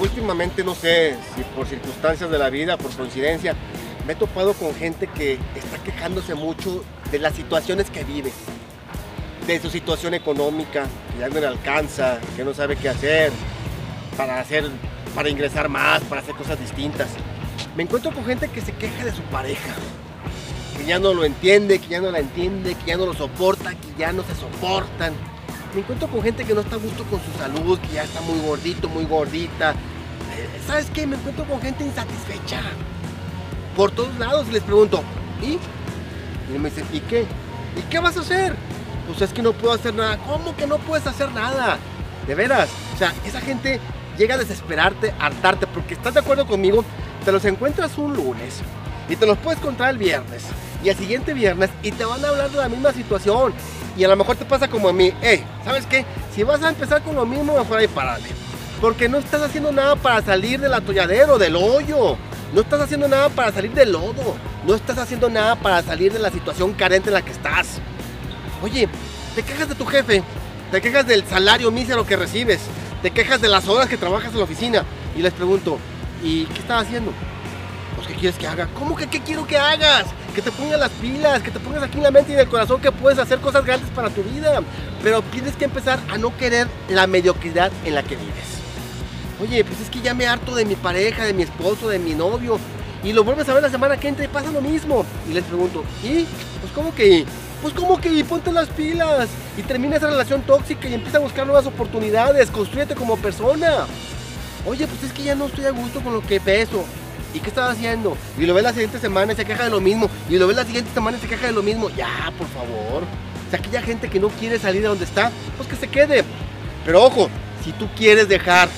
últimamente, no sé, si por circunstancias de la vida, por coincidencia, me he topado con gente que está quejándose mucho de las situaciones que vive, de su situación económica, que ya no le alcanza, que no sabe qué hacer para hacer, para ingresar más, para hacer cosas distintas. Me encuentro con gente que se queja de su pareja, que ya no lo entiende, que ya no la entiende, que ya no lo soporta, que ya no se soportan. Me encuentro con gente que no está a gusto con su salud, que ya está muy gordito, muy gordita. Eh, ¿Sabes qué? Me encuentro con gente insatisfecha. Por todos lados les pregunto, ¿y? Y me dicen, ¿y qué? ¿Y qué vas a hacer? Pues es que no puedo hacer nada. ¿Cómo que no puedes hacer nada? De veras. O sea, esa gente llega a desesperarte, a hartarte, porque estás de acuerdo conmigo, te los encuentras un lunes y te los puedes encontrar el viernes y el siguiente viernes y te van a hablar de la misma situación y a lo mejor te pasa como a mí, hey, ¿sabes qué? Si vas a empezar con lo mismo, mejor ahí parale. Porque no estás haciendo nada para salir del atolladero, del hoyo. No estás haciendo nada para salir del lodo. No estás haciendo nada para salir de la situación carente en la que estás. Oye, te quejas de tu jefe, te quejas del salario mísero que recibes, te quejas de las horas que trabajas en la oficina. Y les pregunto, ¿y qué estás haciendo? Pues, ¿qué quieres que haga? ¿Cómo que qué quiero que hagas? Que te pongas las pilas, que te pongas aquí en la mente y en el corazón que puedes hacer cosas grandes para tu vida. Pero tienes que empezar a no querer la mediocridad en la que vives. Oye, pues es que ya me harto de mi pareja, de mi esposo, de mi novio. Y lo vuelves a ver la semana que entra y pasa lo mismo. Y les pregunto, ¿y? Pues ¿cómo que? Pues ¿cómo que y? Ponte las pilas. Y termina esa relación tóxica y empieza a buscar nuevas oportunidades. Construyete como persona. Oye, pues es que ya no estoy a gusto con lo que peso. ¿Y qué estás haciendo? Y lo ves la siguiente semana y se queja de lo mismo. Y lo ves la siguiente semana y se queja de lo mismo. Ya, por favor. O aquella gente que no quiere salir de donde está, pues que se quede. Pero ojo, si tú quieres dejar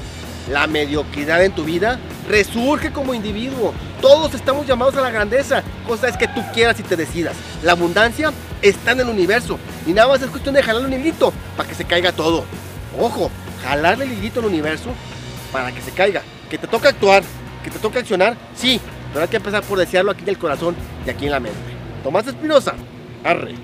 la mediocridad en tu vida, resurge como individuo. Todos estamos llamados a la grandeza. Cosa es que tú quieras y te decidas. La abundancia está en el universo. Y nada más es cuestión de jalarle un hilito para que se caiga todo. Ojo, jalarle el hilito al universo para que se caiga. Que te toca actuar, que te toca accionar, sí. Pero hay que empezar por desearlo aquí en el corazón y aquí en la mente. Tomás Espinosa, arre.